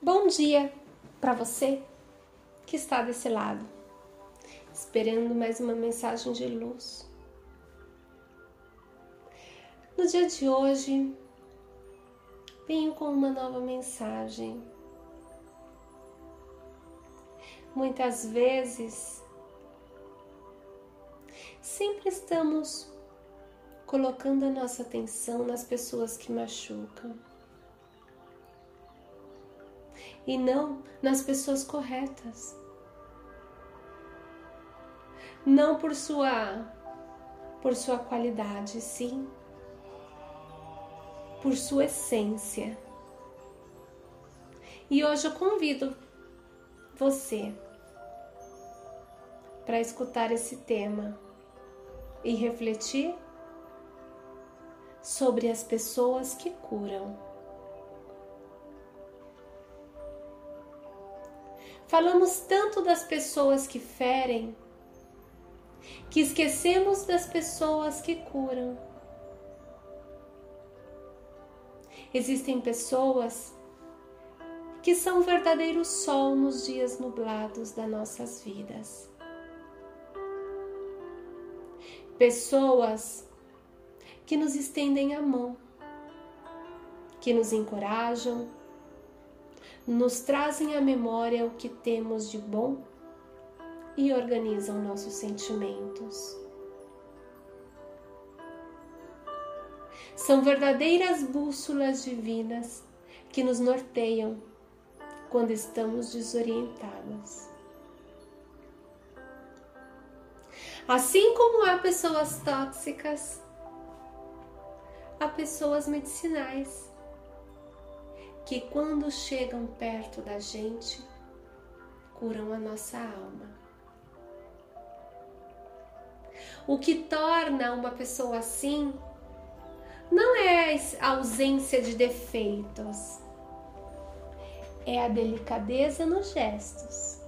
Bom dia para você que está desse lado, esperando mais uma mensagem de luz. No dia de hoje, venho com uma nova mensagem. Muitas vezes, sempre estamos colocando a nossa atenção nas pessoas que machucam e não nas pessoas corretas. Não por sua por sua qualidade, sim, por sua essência. E hoje eu convido você para escutar esse tema e refletir sobre as pessoas que curam. Falamos tanto das pessoas que ferem que esquecemos das pessoas que curam. Existem pessoas que são verdadeiro sol nos dias nublados das nossas vidas. Pessoas que nos estendem a mão, que nos encorajam, nos trazem à memória o que temos de bom e organizam nossos sentimentos. São verdadeiras bússolas divinas que nos norteiam quando estamos desorientados. Assim como há pessoas tóxicas, há pessoas medicinais que quando chegam perto da gente, curam a nossa alma. O que torna uma pessoa assim não é a ausência de defeitos, é a delicadeza nos gestos.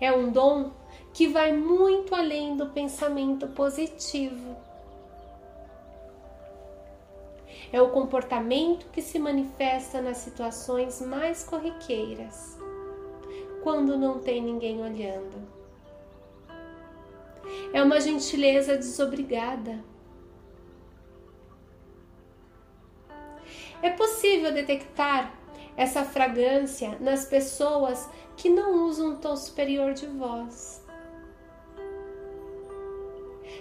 É um dom que vai muito além do pensamento positivo é o comportamento que se manifesta nas situações mais corriqueiras, quando não tem ninguém olhando. É uma gentileza desobrigada. É possível detectar essa fragrância nas pessoas que não usam um tom superior de voz,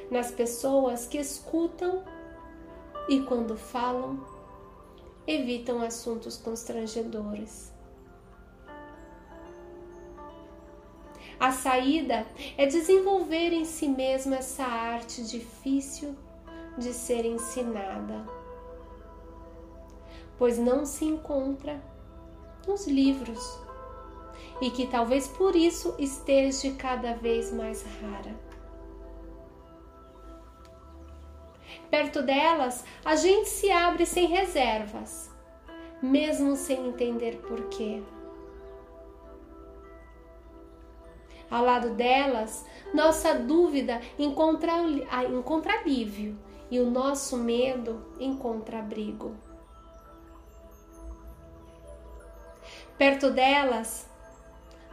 nas pessoas que escutam e, quando falam, evitam assuntos constrangedores. A saída é desenvolver em si mesmo essa arte difícil de ser ensinada, pois não se encontra nos livros e que talvez por isso esteja cada vez mais rara. Perto delas, a gente se abre sem reservas, mesmo sem entender porquê. Ao lado delas, nossa dúvida encontra, encontra alívio e o nosso medo encontra abrigo. Perto delas,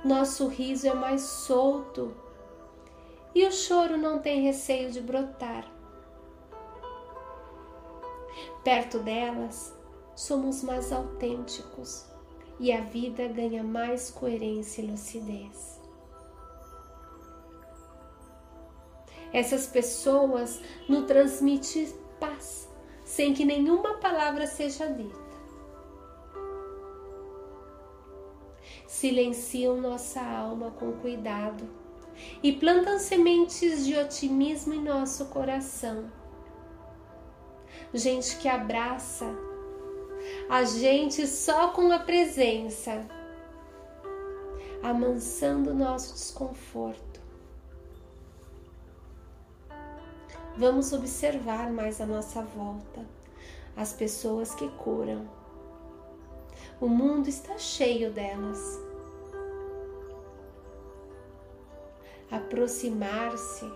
nosso riso é mais solto e o choro não tem receio de brotar. Perto delas, somos mais autênticos e a vida ganha mais coerência e lucidez. Essas pessoas nos transmitem paz, sem que nenhuma palavra seja dita. Silenciam nossa alma com cuidado e plantam sementes de otimismo em nosso coração gente que abraça a gente só com a presença, amansando o nosso desconforto. Vamos observar mais a nossa volta, as pessoas que curam. O mundo está cheio delas. Aproximar-se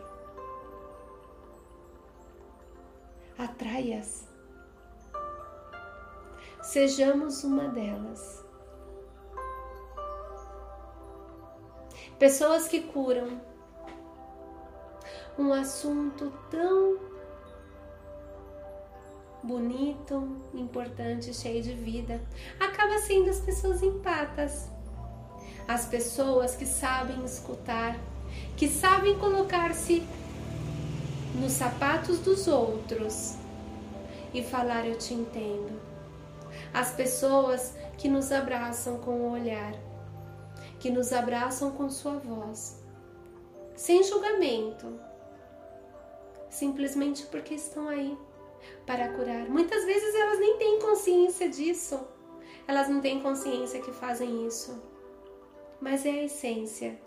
atrai-as. sejamos uma delas. Pessoas que curam um assunto tão bonito, importante, cheio de vida, acaba sendo as pessoas empatas. As pessoas que sabem escutar, que sabem colocar-se nos sapatos dos outros e falar eu te entendo. As pessoas que nos abraçam com o olhar, que nos abraçam com sua voz, sem julgamento, simplesmente porque estão aí para curar. Muitas vezes elas nem têm consciência disso, elas não têm consciência que fazem isso, mas é a essência.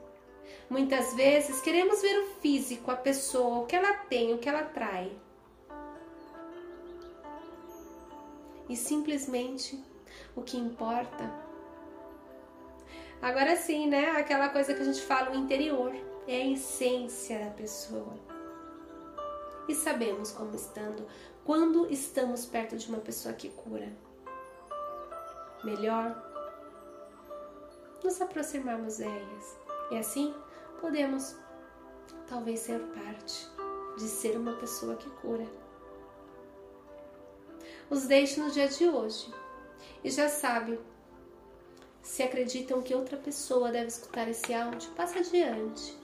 Muitas vezes queremos ver o físico, a pessoa, o que ela tem, o que ela trai. E simplesmente o que importa. Agora sim, né? Aquela coisa que a gente fala, o interior, é a essência da pessoa. E sabemos como estando quando estamos perto de uma pessoa que cura. Melhor nos aproximarmos delas. E assim podemos talvez ser parte de ser uma pessoa que cura. Os deixe no dia de hoje e já sabe, se acreditam que outra pessoa deve escutar esse áudio, passa adiante.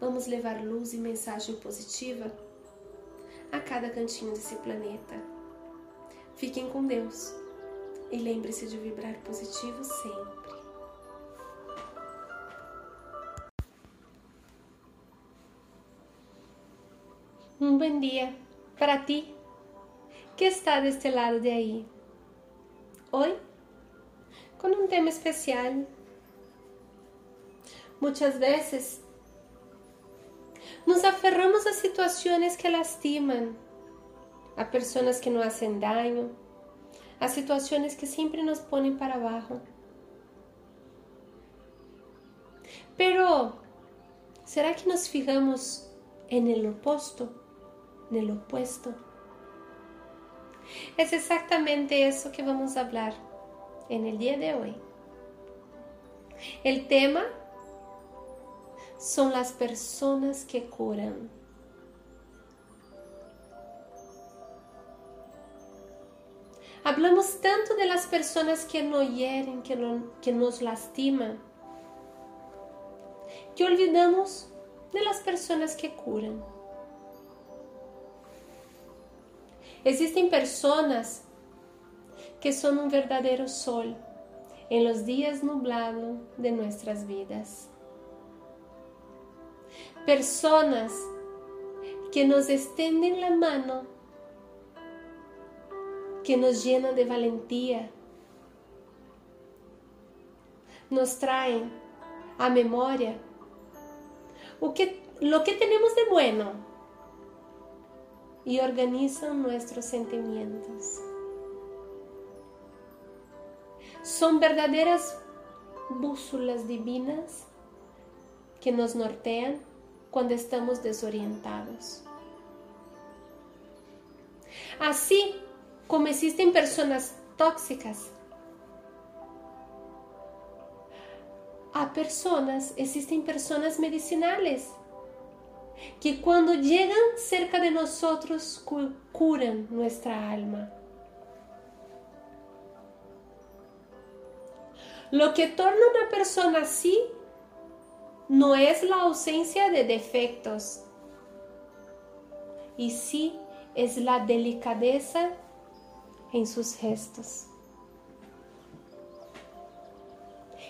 Vamos levar luz e mensagem positiva a cada cantinho desse planeta. Fiquem com Deus e lembre-se de vibrar positivo sempre. un buen día para ti que está de este lado de ahí. Hoy, con un tema especial. Muchas veces nos aferramos a situaciones que lastiman, a personas que no hacen daño, a situaciones que siempre nos ponen para abajo. Pero, ¿será que nos fijamos en el opuesto? En opuesto? Es exactamente eso que vamos a hablar en el día de hoy. El tema son las personas que curan. Hablamos tanto de las personas que nos hieren, no, que nos lastiman, que olvidamos de las personas que curan. Existem pessoas que são um verdadeiro sol em los dias nublados de nossas vidas. Personas que nos estendem a mano, que nos llenan de valentía, nos traem a memória o que, lo que temos de bueno y organizan nuestros sentimientos. Son verdaderas bússolas divinas que nos nortean cuando estamos desorientados. Así como existen personas tóxicas, a personas, existen personas medicinales que cuando llegan cerca de nosotros curan nuestra alma. Lo que torna una persona así no es la ausencia de defectos, y sí es la delicadeza en sus gestos.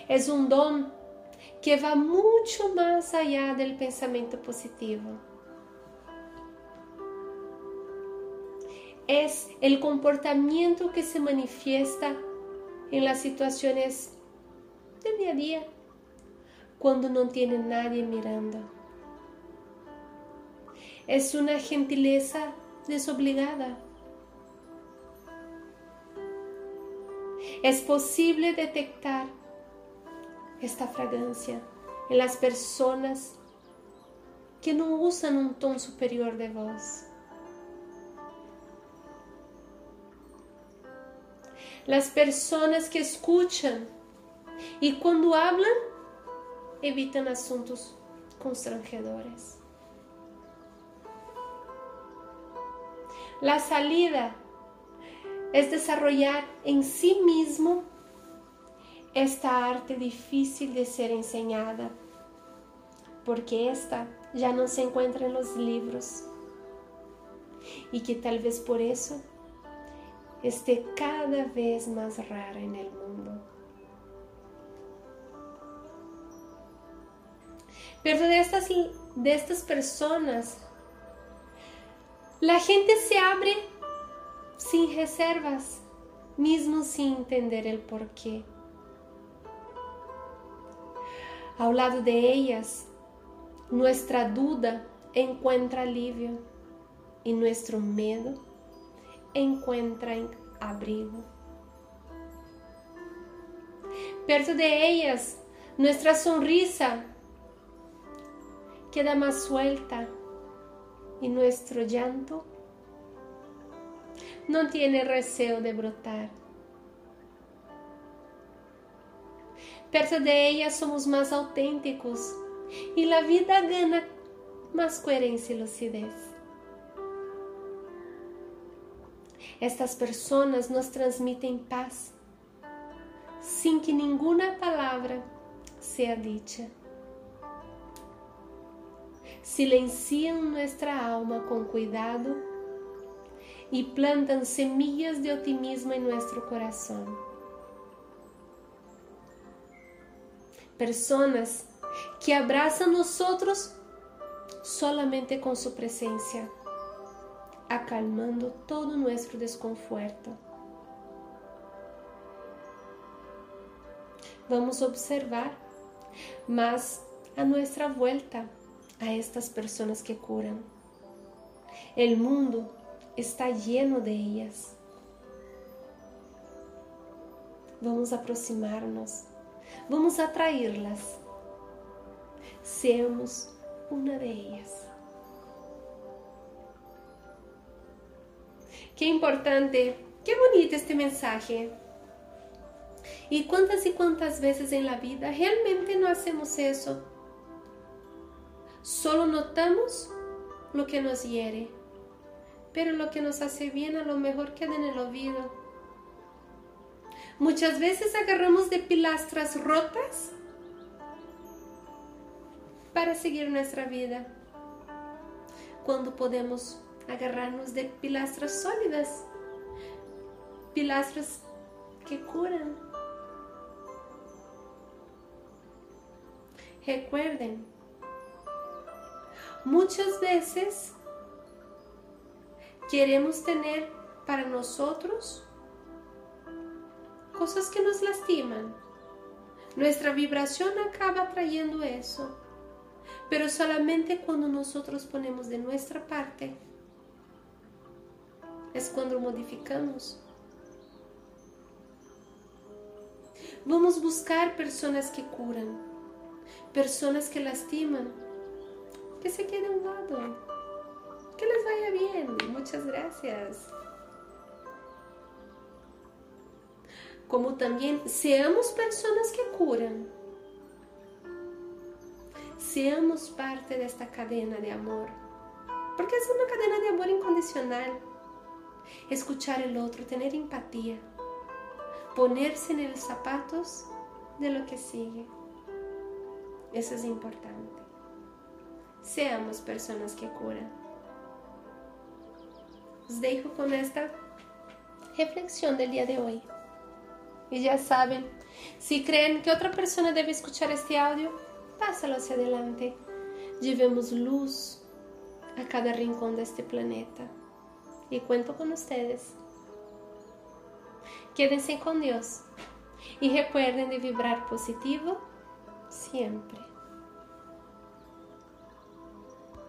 Es un don que va mucho más allá del pensamiento positivo. Es el comportamiento que se manifiesta en las situaciones del día a día, cuando no tiene nadie mirando. Es una gentileza desobligada. Es posible detectar esta fragancia en las personas que no usan un tono superior de voz. las personas que escuchan y cuando hablan evitan asuntos constrangedores. La salida es desarrollar en sí mismo esta arte difícil de ser enseñada, porque esta ya no se encuentra en los libros y que tal vez por eso esté cada vez más rara en el mundo. Pero de estas, de estas personas, la gente se abre sin reservas, mismo sin entender el porqué. Ao lado de ellas, nuestra duda encuentra alivio y nuestro miedo encuentra abrigo. Perto de ellas, nuestra sonrisa queda más suelta y nuestro llanto no tiene receo de brotar. Perto de ellas somos más auténticos y la vida gana más coherencia y lucidez. Estas personas nos transmiten paz sin que ninguna palabra sea dicha. Silencian nuestra alma con cuidado y plantan semillas de optimismo en nuestro corazón. Personas que abrazan nosotros solamente con su presencia, acalmando todo nuestro desconforto. Vamos a observar más a nuestra vuelta a estas personas que curan. El mundo está lleno de ellas. Vamos aproximarnos, vamos atraí-las. Seamos uma de ellas. Qué importante, qué bonito este mensaje. Y cuántas y cuántas veces en la vida realmente no hacemos eso. Solo notamos lo que nos hiere, pero lo que nos hace bien a lo mejor queda en el olvido. Muchas veces agarramos de pilastras rotas para seguir nuestra vida, cuando podemos agarrarnos de pilastras sólidas, pilastras que curan. Recuerden, muchas veces queremos tener para nosotros cosas que nos lastiman. Nuestra vibración acaba trayendo eso. Pero solamente cuando nosotros ponemos de nuestra parte es cuando modificamos. Vamos buscar personas que curan, personas que lastiman, que se queden a un lado. Que les vaya bien. Muchas gracias. Como también seamos personas que curan. Seamos parte de esta cadena de amor. Porque es una cadena de amor incondicional escuchar el otro, tener empatía, ponerse en los zapatos de lo que sigue. Eso es importante. Seamos personas que curan. Os dejo con esta reflexión del día de hoy. Y ya saben, si creen que otra persona debe escuchar este audio, pásalo hacia adelante. Llevemos luz a cada rincón de este planeta y cuento con ustedes. Quédense con Dios y recuerden de vibrar positivo siempre.